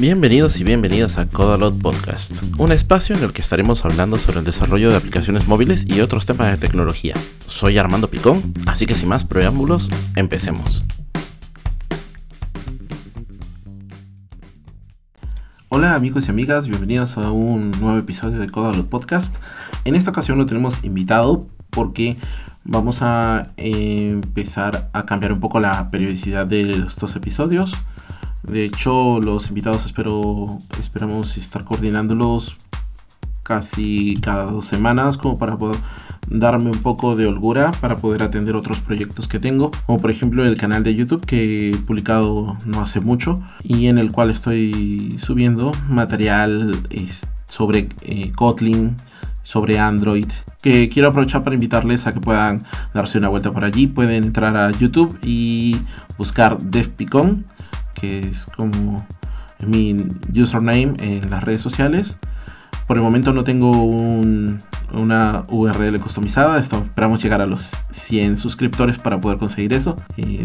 Bienvenidos y bienvenidas a Codalot Podcast, un espacio en el que estaremos hablando sobre el desarrollo de aplicaciones móviles y otros temas de tecnología. Soy Armando Picón, así que sin más preámbulos, empecemos. Hola amigos y amigas, bienvenidos a un nuevo episodio de Codalot Podcast. En esta ocasión lo tenemos invitado porque vamos a empezar a cambiar un poco la periodicidad de estos episodios. De hecho, los invitados espero, esperamos estar coordinándolos casi cada dos semanas como para poder darme un poco de holgura para poder atender otros proyectos que tengo, como por ejemplo el canal de YouTube que he publicado no hace mucho y en el cual estoy subiendo material sobre eh, Kotlin, sobre Android, que quiero aprovechar para invitarles a que puedan darse una vuelta por allí. Pueden entrar a YouTube y buscar DevPicon que es como mi username en las redes sociales. Por el momento no tengo una URL customizada, esperamos llegar a los 100 suscriptores para poder conseguir eso,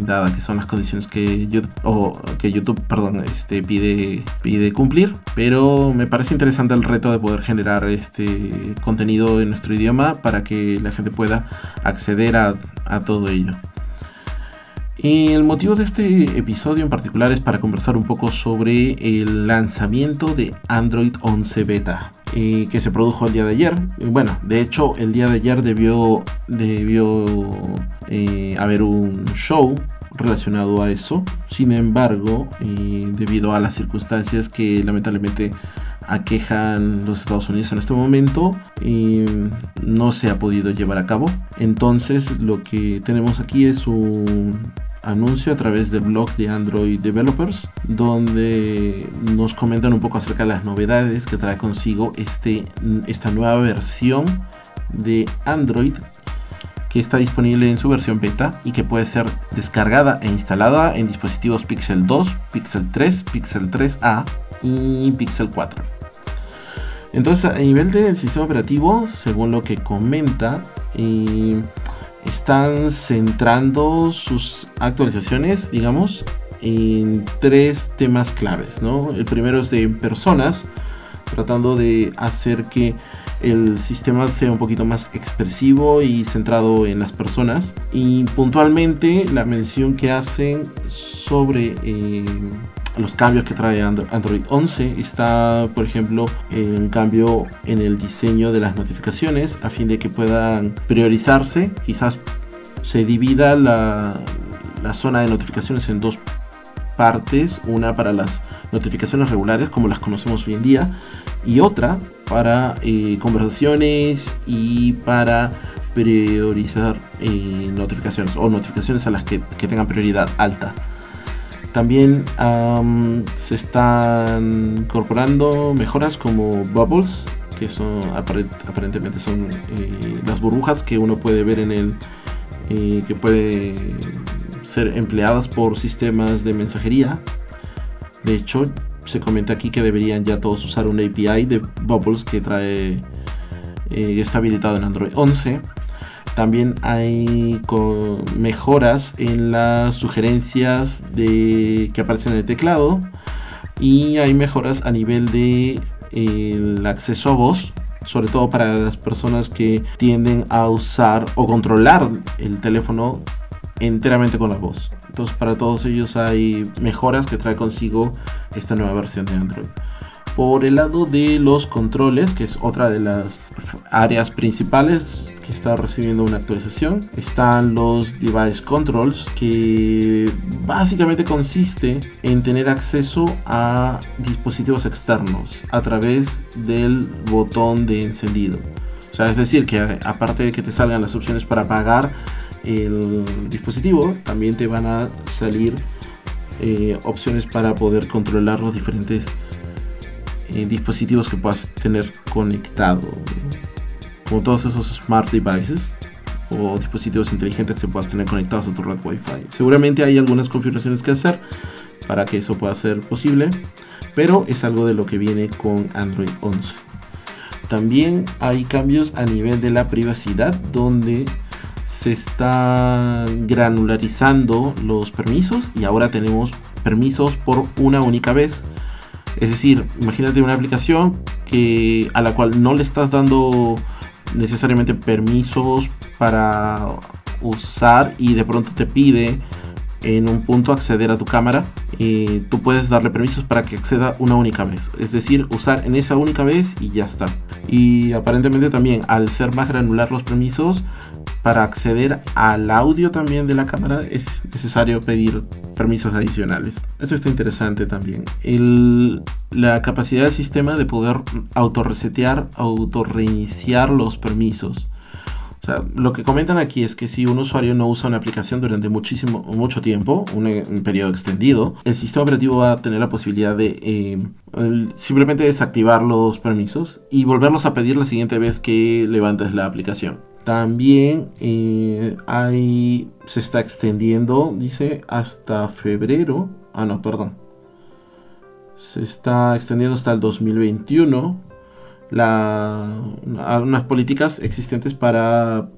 dada que son las condiciones que YouTube, este, pide, cumplir. Pero me parece interesante el reto de poder generar este contenido en nuestro idioma para que la gente pueda acceder a todo ello. El motivo de este episodio en particular es para conversar un poco sobre el lanzamiento de Android 11 Beta, eh, que se produjo el día de ayer. Bueno, de hecho, el día de ayer debió, debió eh, haber un show relacionado a eso. Sin embargo, eh, debido a las circunstancias que lamentablemente aquejan los Estados Unidos en este momento no se ha podido llevar a cabo entonces lo que tenemos aquí es un anuncio a través del blog de Android Developers, donde nos comentan un poco acerca de las novedades que trae consigo este, esta nueva versión de Android que está disponible en su versión beta y que puede ser descargada e instalada en dispositivos Pixel 2, Pixel 3, Pixel 3A y Pixel 4. Entonces, a nivel del sistema operativo, según lo que comenta, eh, están centrando sus actualizaciones, digamos, en tres temas claves, ¿no? El primero es de personas, tratando de hacer que el sistema sea un poquito más expresivo y centrado en las personas. Y puntualmente la mención que hacen sobre eh, los cambios que trae Android 11 está, por ejemplo, un cambio en el diseño de las notificaciones a fin de que puedan priorizarse. Quizás se divida la, zona de notificaciones en dos partes, una para las notificaciones regulares como las conocemos hoy en día y otra para eh, conversaciones y para priorizar eh, notificaciones o notificaciones a las que tengan prioridad alta. También se están incorporando mejoras como bubbles, que son aparentemente son eh, las burbujas que uno puede ver en el eh, que puede ser empleadas por sistemas de mensajería. De hecho, se comenta aquí que deberían ya todos usar un API de bubbles que trae eh, está habilitado en Android 11. También hay mejoras en las sugerencias de, que aparecen en el teclado. Y hay mejoras a nivel de el acceso a voz, sobre todo para las personas que tienden a usar o controlar el teléfono enteramente con la voz. Entonces para todos ellos hay mejoras que trae consigo esta nueva versión de Android. Por el lado de los controles, que es otra de las áreas principales que está recibiendo una actualización, están los device controls, que básicamente consiste en tener acceso a dispositivos externos a través del botón de encendido. O sea, es decir, que aparte de que te salgan las opciones para apagar el dispositivo, también te van a salir eh, opciones para poder controlar los diferentes eh, dispositivos que puedas tener conectado. Como todos esos smart devices o dispositivos inteligentes que puedas tener conectados a tu red Wi-Fi. Seguramente hay algunas configuraciones que hacer para que eso pueda ser posible, pero es algo de lo que viene con Android 11. También hay cambios a nivel de la privacidad donde se están granularizando los permisos y ahora tenemos permisos por una única vez Es decir, imagínate una aplicación que, a la cual no le estás dando necesariamente permisos para usar y de pronto te pide en un punto acceder a tu cámara, y tú puedes darle permisos para que acceda una única vez. Es decir, usar en esa única vez y ya está. Y aparentemente también al ser más granular los permisos, para acceder al audio también de la cámara es necesario pedir permisos adicionales. Esto está interesante también. la capacidad del sistema de poder autorresetear, autorreiniciar los permisos. O sea, lo que comentan aquí es que si un usuario no usa una aplicación durante muchísimo, mucho tiempo, un, periodo extendido, el sistema operativo va a tener la posibilidad de eh, simplemente desactivar los permisos y volverlos a pedir la siguiente vez que levantes la aplicación. También eh, se está extendiendo, dice, hasta febrero. Ah, no, perdón. Se está extendiendo hasta el 2021 la, políticas existentes para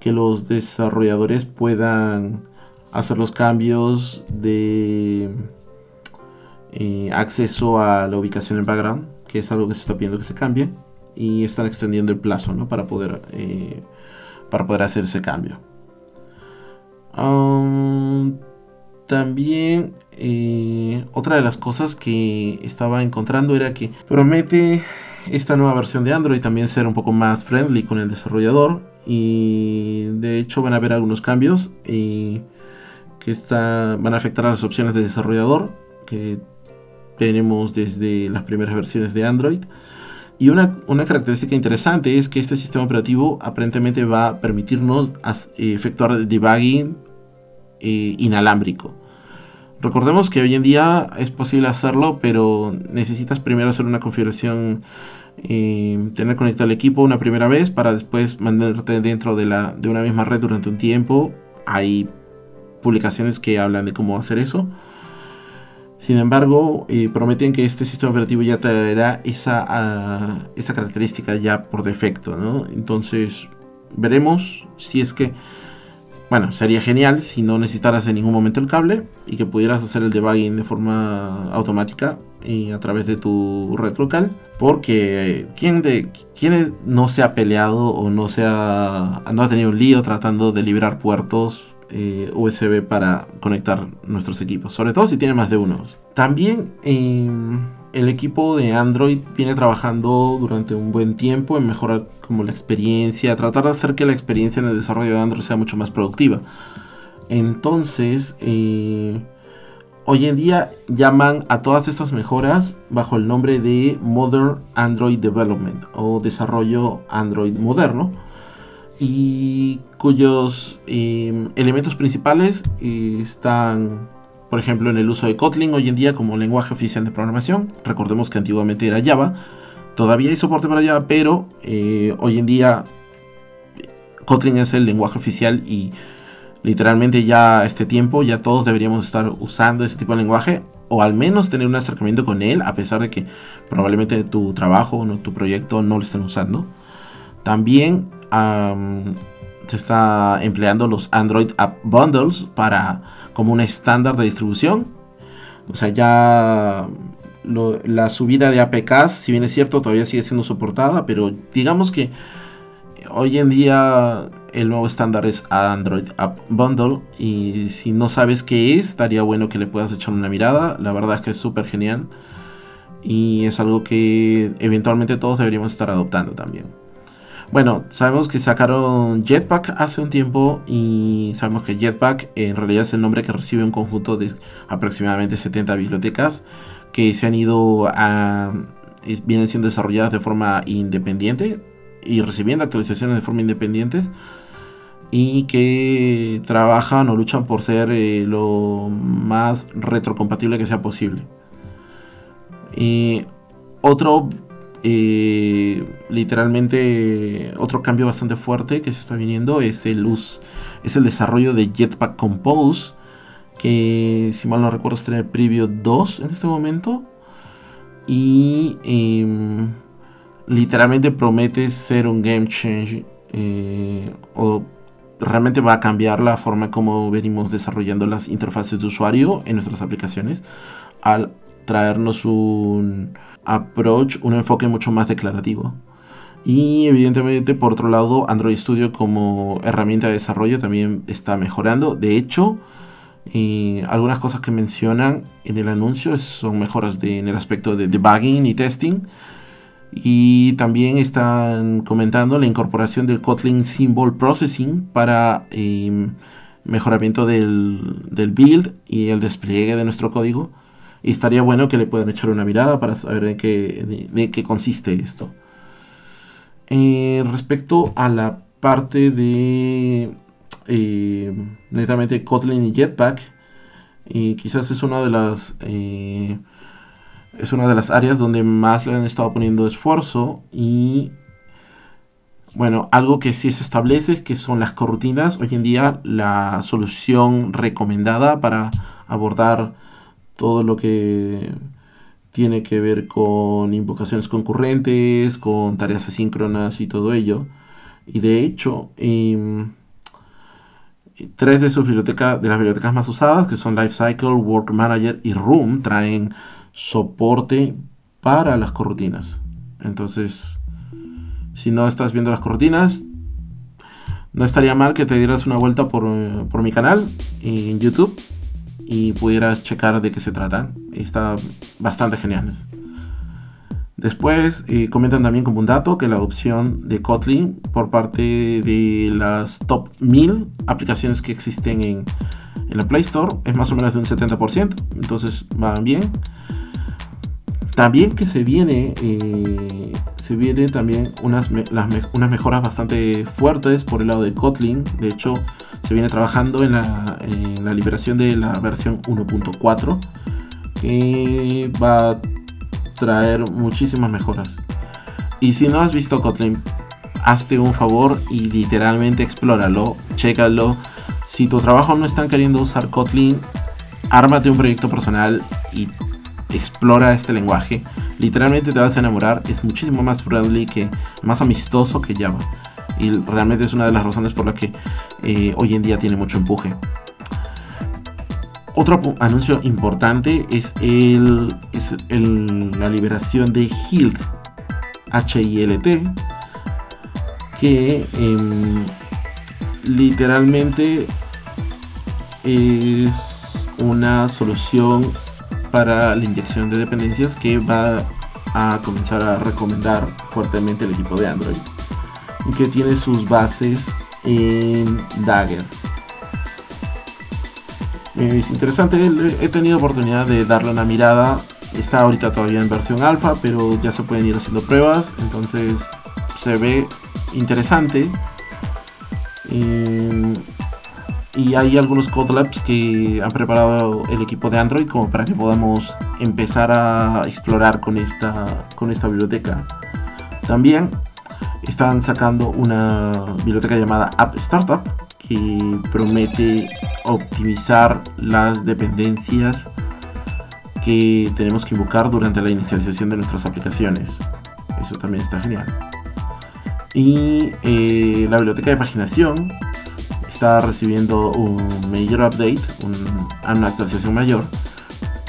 que los desarrolladores puedan hacer los cambios de eh, acceso a la ubicación en background, que es algo que se está pidiendo que se cambie, y están extendiendo el plazo para, poder, eh, para poder hacer ese cambio. Um, también eh, otra de las cosas que estaba encontrando era que promete esta nueva versión de Android también ser un poco más friendly con el desarrollador y de hecho van a haber algunos cambios y que van a afectar a las opciones de desarrollador que tenemos desde las primeras versiones de Android. Y una, característica interesante es que este sistema operativo aparentemente va a permitirnos efectuar debugging eh, inalámbrico. Recordemos que hoy en día es posible hacerlo, pero necesitas primero hacer una configuración, eh, tener conectado el equipo una primera vez para después mantenerte dentro de, la, de una misma red durante un tiempo. Hay publicaciones que hablan de cómo hacer eso. Sin embargo, eh, prometen que este sistema operativo ya traerá esa, ah, esa característica ya por defecto. Entonces, veremos si es que bueno, sería genial si no necesitaras en ningún momento el cable y que pudieras hacer el debugging de forma automática y a través de tu red local. Porque ¿quién, de, quién no se ha peleado o no, se ha, no ha tenido un lío tratando de liberar puertos eh, USB para conectar nuestros equipos? Sobre todo si tiene más de uno. También... Em, el equipo de Android viene trabajando durante un buen tiempo en mejorar como la experiencia, tratar de hacer que la experiencia en el desarrollo de Android sea mucho más productiva. Entonces, eh, hoy en día llaman a todas estas mejoras bajo el nombre de Modern Android Development o desarrollo Android moderno y cuyos eh, elementos principales eh, están por ejemplo, en el uso de Kotlin hoy en día como lenguaje oficial de programación. Recordemos que antiguamente era Java. Todavía hay soporte para Java, pero eh, hoy en día Kotlin es el lenguaje oficial y literalmente ya a este tiempo ya todos deberíamos estar usando ese tipo de lenguaje o al menos tener un acercamiento con él a pesar de que probablemente tu trabajo o tu proyecto no lo estén usando. También se está empleando los Android App Bundles para como un estándar de distribución. O sea, ya la subida de APKs, si bien es cierto, todavía sigue siendo soportada, pero digamos que hoy en día el nuevo estándar es Android App Bundle y si no sabes qué es, estaría bueno que le puedas echar una mirada. La verdad es que es súper genial y es algo que eventualmente todos deberíamos estar adoptando también. Bueno, sabemos que sacaron Jetpack hace un tiempo y sabemos que Jetpack en realidad es el nombre que recibe un conjunto de aproximadamente 70 bibliotecas que se han ido a... vienen siendo desarrolladas de forma independiente y recibiendo actualizaciones de forma independiente y que trabajan o luchan por ser eh, lo más retrocompatible que sea posible. Y otro eh, literalmente otro cambio bastante fuerte que se está viniendo es el, es el desarrollo de Jetpack Compose, que si mal no recuerdo está en el Preview 2 en este momento. Y em, literalmente promete ser un game change eh, o realmente va a cambiar la forma como venimos desarrollando las interfaces de usuario en nuestras aplicaciones al traernos un approach, un enfoque mucho más declarativo. Y evidentemente, por otro lado, Android Studio como herramienta de desarrollo también está mejorando. De hecho, eh, algunas cosas que mencionan en el anuncio son mejoras en el aspecto de debugging y testing. Y también están comentando la incorporación del Kotlin Symbol Processing para em, mejoramiento del, build y el despliegue de nuestro código. Y estaría bueno que le puedan echar una mirada para saber en qué, de qué consiste esto. Eh, respecto a la parte de eh, netamente Kotlin y Jetpack, y quizás es una de las eh, es una de las áreas donde más le han estado poniendo esfuerzo y bueno, algo que sí se establece que son las corrutinas. Hoy en día la solución recomendada para abordar todo lo que tiene que ver con invocaciones concurrentes, con tareas asíncronas y todo ello. Y de hecho, em, tres de sus bibliotecas, de las bibliotecas más usadas, que son Lifecycle, Work Manager y Room, traen soporte para las corrutinas. Entonces, si no estás viendo las corrutinas, no estaría mal que te dieras una vuelta por, por mi canal en YouTube y pudieras checar de qué se tratan. Está bastante genial. Después eh, comentan también como un dato que la adopción de Kotlin por parte de las top 1000 aplicaciones que existen en, en la Play Store es más o menos de un 70%. Entonces van bien. También que se viene, eh, se viene también unas, unas mejoras bastante fuertes por el lado de Kotlin. De hecho, se viene trabajando en la, liberación de la versión 1.4 que va a traer muchísimas mejoras. Y si no has visto Kotlin, hazte un favor y literalmente explóralo, chécalo. Si tu trabajo no están queriendo usar Kotlin, ármate un proyecto personal y explora este lenguaje. Literalmente te vas a enamorar, es muchísimo más friendly que más amistoso que Java. Y realmente es una de las razones por las que eh, hoy en día tiene mucho empuje. Otro anuncio importante es, el, es la liberación de HILT, H-I-L-T, que em, literalmente es una solución para la inyección de dependencias que va a comenzar a recomendar fuertemente el equipo de Android y que tiene sus bases en Dagger. Es interesante, he tenido oportunidad de darle una mirada. Está ahorita todavía en versión alfa, pero ya se pueden ir haciendo pruebas. Entonces se ve interesante. y hay algunos code labs que han preparado el equipo de Android como para que podamos empezar a explorar con esta, con esta biblioteca. También están sacando una biblioteca llamada App Startup que promete optimizar las dependencias que tenemos que invocar durante la inicialización de nuestras aplicaciones. Eso también está genial. Y eh, la biblioteca de paginación está recibiendo un mayor update, una actualización mayor,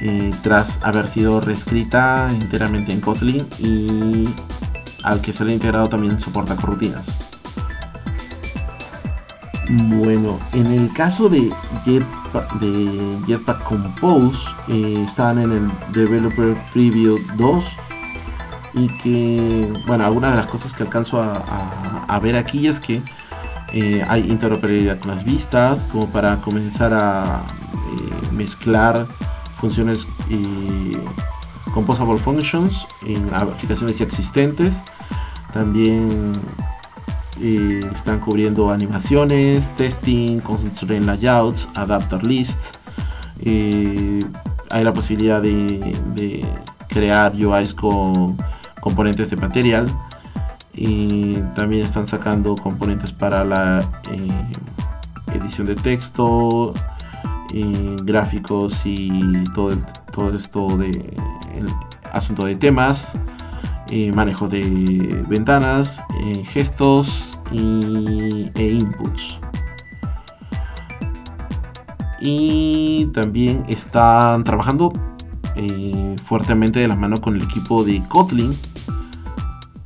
eh, tras haber sido reescrita enteramente en Kotlin y al que se le ha integrado también soporta rutinas. Bueno, en el caso de Jetpack, Compose, eh, están en el Developer Preview 2 y que, bueno, algunas de las cosas que alcanzo a, ver aquí es que eh, hay interoperabilidad con las vistas, como para comenzar a eh, mezclar funciones Composable Functions en aplicaciones ya existentes. También eh, están cubriendo animaciones, testing, construyen layouts, adapter lists. Eh, hay la posibilidad de, crear UIs con componentes de material. Y también están sacando componentes para la eh, edición de texto, gráficos y todo, todo esto de el asunto de temas, eh, manejo de ventanas, eh, gestos y, e inputs. Y también están trabajando eh, fuertemente de la mano con el equipo de Kotlin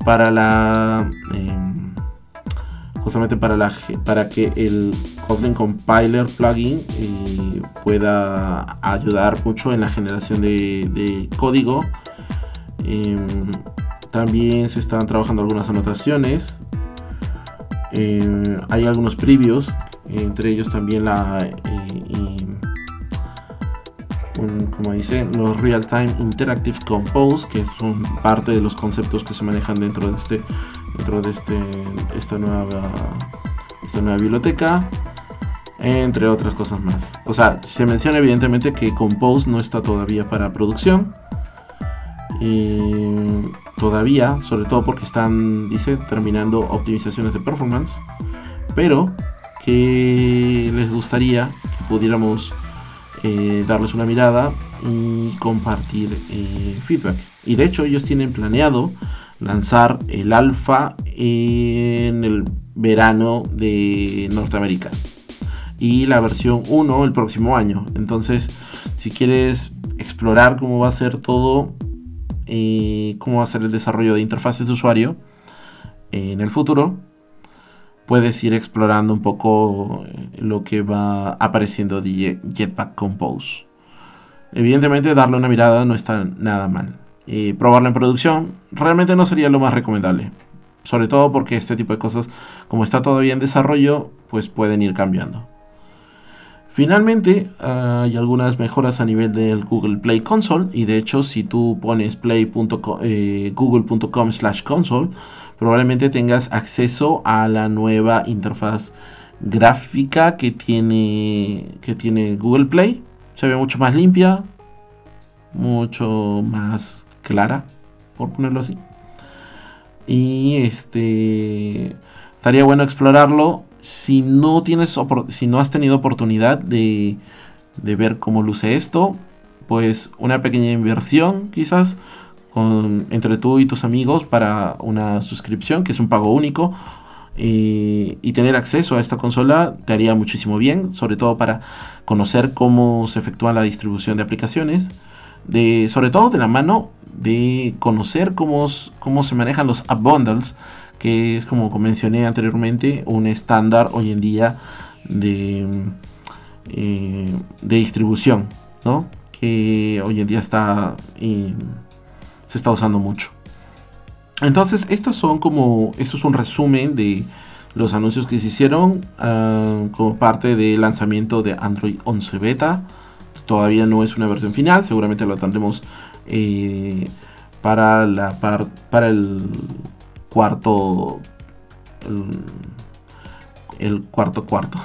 para la em, justamente para la para que el Kotlin Compiler plugin pueda ayudar mucho en la generación de, código em, también se están trabajando algunas anotaciones em, hay algunos previews entre ellos también la como dice, los Real Time Interactive Compose, que son parte de los conceptos que se manejan dentro de este, dentro de este, esta nueva, esta nueva biblioteca, entre otras cosas más. O sea, se menciona evidentemente que Compose no está todavía para producción. Y todavía, sobre todo porque están, dice, terminando optimizaciones de performance, pero que les gustaría que pudiéramos eh, darles una mirada y compartir eh, feedback. Y de hecho ellos tienen planeado lanzar el alfa en el verano de Norteamérica y la versión 1 el próximo año. Entonces, si quieres explorar cómo va a ser todo, eh, cómo va a ser el desarrollo de interfaces de usuario en el futuro, puedes ir explorando un poco eh, lo que va apareciendo de Jetpack Compose. Evidentemente darle una mirada no está nada mal. Y probarlo en producción realmente no sería lo más recomendable. Sobre todo porque este tipo de cosas, como está todavía en desarrollo, pues pueden ir cambiando. Finalmente, hay algunas mejoras a nivel del Google Play Console. Y de hecho, si tú pones play.google.com eh, slash console, probablemente tengas acceso a la nueva interfaz gráfica que tiene, que tiene Google Play. Se ve mucho más limpia, mucho más clara, por ponerlo así. Y este estaría bueno explorarlo si no tienes si no has tenido oportunidad de, de ver cómo luce esto, pues una pequeña inversión quizás entre tú y tus amigos para una suscripción, que es un pago único. Y, tener acceso a esta consola te haría muchísimo bien, sobre todo para conocer cómo se efectúa la distribución de aplicaciones, sobre todo de la mano de conocer cómo, cómo se manejan los app bundles, que es como mencioné anteriormente, un estándar hoy en día de, eh, de distribución, ¿no? que hoy en día está se está usando mucho. Entonces, estos son como, esto es un resumen de los anuncios que se hicieron ah, como parte del lanzamiento de Android 11 Beta. Todavía no es una versión final, seguramente lo tendremos eh, para, la para el cuarto, el cuarto cuarto,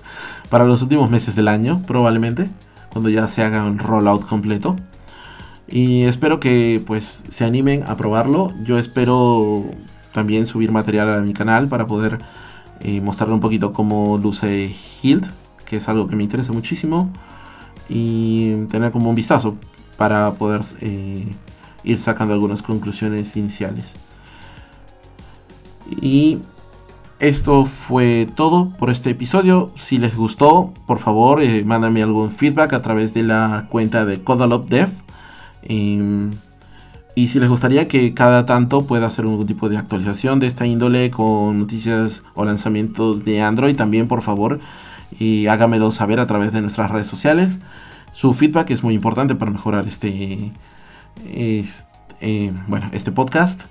para los últimos meses del año probablemente, cuando ya se haga un rollout completo. Y espero que pues se animen a probarlo. Yo espero también subir material a mi canal para poder eh, mostrarle un poquito cómo luce Hilt, que es algo que me interesa muchísimo. Y tener como un vistazo para poder eh, ir sacando algunas conclusiones iniciales. Y esto fue todo por este episodio. Si les gustó, por favor, eh, mándame algún feedback a través de la cuenta de CodalopDev Em, y si les gustaría que cada tanto pueda hacer algún tipo de actualización de esta índole con noticias o lanzamientos de Android, también por favor, y hágamelo saber a través de nuestras redes sociales. Su feedback es muy importante para mejorar este, este bueno, este podcast.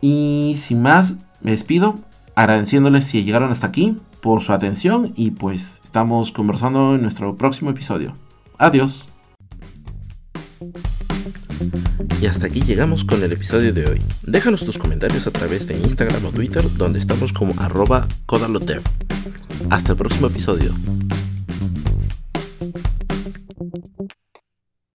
Y sin más, me despido agradeciéndoles si llegaron hasta aquí por su atención y pues estamos conversando en nuestro próximo episodio. Adiós. Y hasta aquí llegamos con el episodio de hoy. Déjanos tus comentarios a través de Instagram o Twitter donde estamos como arroba codalotev. Hasta el próximo episodio.